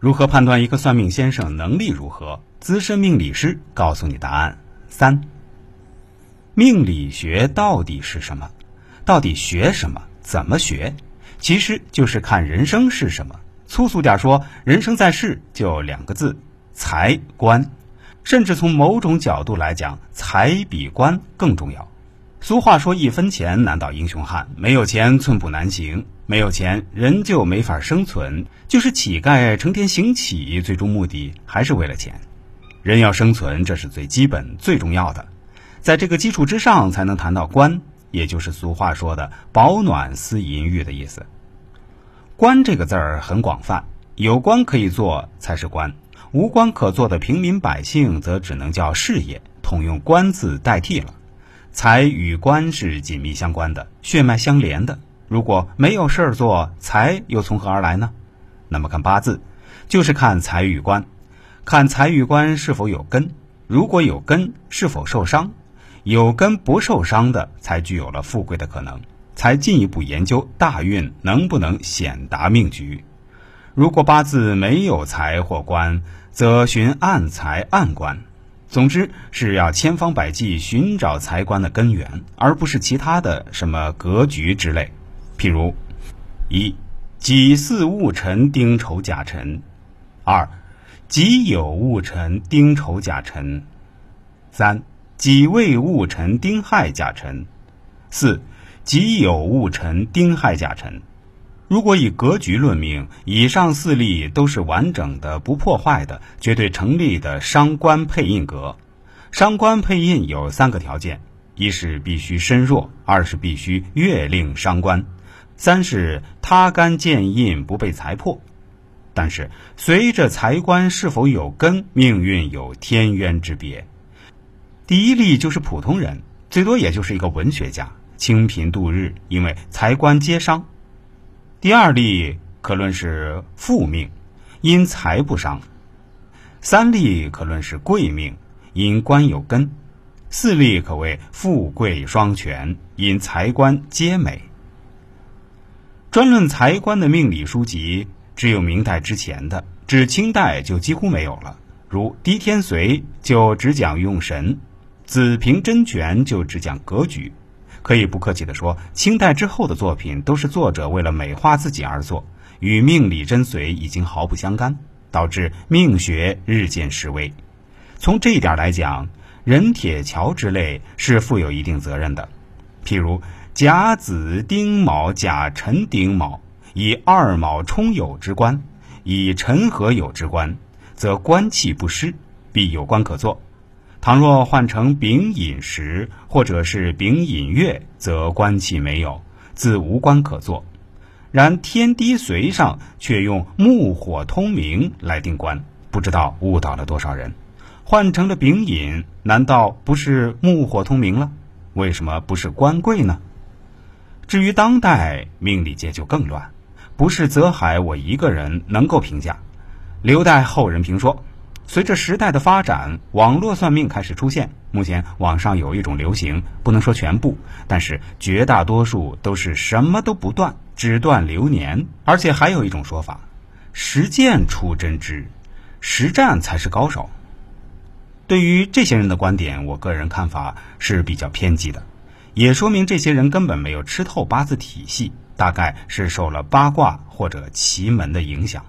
如何判断一个算命先生能力如何？资深命理师告诉你答案。三，命理学到底是什么？到底学什么？怎么学？其实就是看人生是什么。粗俗点说，人生在世就两个字：财官。甚至从某种角度来讲，财比官更重要。俗话说：“一分钱难倒英雄汉。”没有钱，寸步难行；没有钱，人就没法生存。就是乞丐成天行乞，最终目的还是为了钱。人要生存，这是最基本、最重要的。在这个基础之上，才能谈到官，也就是俗话说的“保暖思淫欲”的意思。官这个字儿很广泛，有官可以做才是官。无官可做的平民百姓，则只能叫事业，统用“官”字代替了。财与官是紧密相关的，血脉相连的。如果没有事儿做，财又从何而来呢？那么看八字，就是看财与官，看财与官是否有根。如果有根，是否受伤？有根不受伤的，才具有了富贵的可能，才进一步研究大运能不能显达命局。如果八字没有财或官，则寻暗财暗官。总之是要千方百计寻找财官的根源，而不是其他的什么格局之类。譬如：一己巳戊辰丁丑甲辰；二己酉戊辰丁丑甲辰；三己未戊辰丁亥甲辰；四己酉戊辰丁亥甲辰。如果以格局论命，以上四例都是完整的、不破坏的、绝对成立的伤官配印格。伤官配印有三个条件：一是必须身弱，二是必须月令伤官，三是他干见印不被财破。但是随着财官是否有根，命运有天渊之别。第一例就是普通人，最多也就是一个文学家，清贫度日，因为财官皆伤。第二例可论是富命，因财不伤；三例可论是贵命，因官有根；四例可谓富贵双全，因财官皆美。专论财官的命理书籍，只有明代之前的，至清代就几乎没有了。如《狄天髓》就只讲用神，《子平真诠》就只讲格局。可以不客气地说，清代之后的作品都是作者为了美化自己而作，与命理真髓已经毫不相干，导致命学日渐式微。从这一点来讲，任铁桥之类是负有一定责任的。譬如甲子丁卯甲辰丁卯，以二卯冲酉之官，以辰合酉之官，则官气不失，必有官可做。倘若换成丙寅时，或者是丙寅月，则官气没有，自无官可做。然天低随上却用木火通明来定官，不知道误导了多少人。换成了丙寅，难道不是木火通明了？为什么不是官贵呢？至于当代命理界就更乱，不是泽海我一个人能够评价，留待后人评说。随着时代的发展，网络算命开始出现。目前网上有一种流行，不能说全部，但是绝大多数都是什么都不断，只断流年。而且还有一种说法：实践出真知，实战才是高手。对于这些人的观点，我个人看法是比较偏激的，也说明这些人根本没有吃透八字体系，大概是受了八卦或者奇门的影响。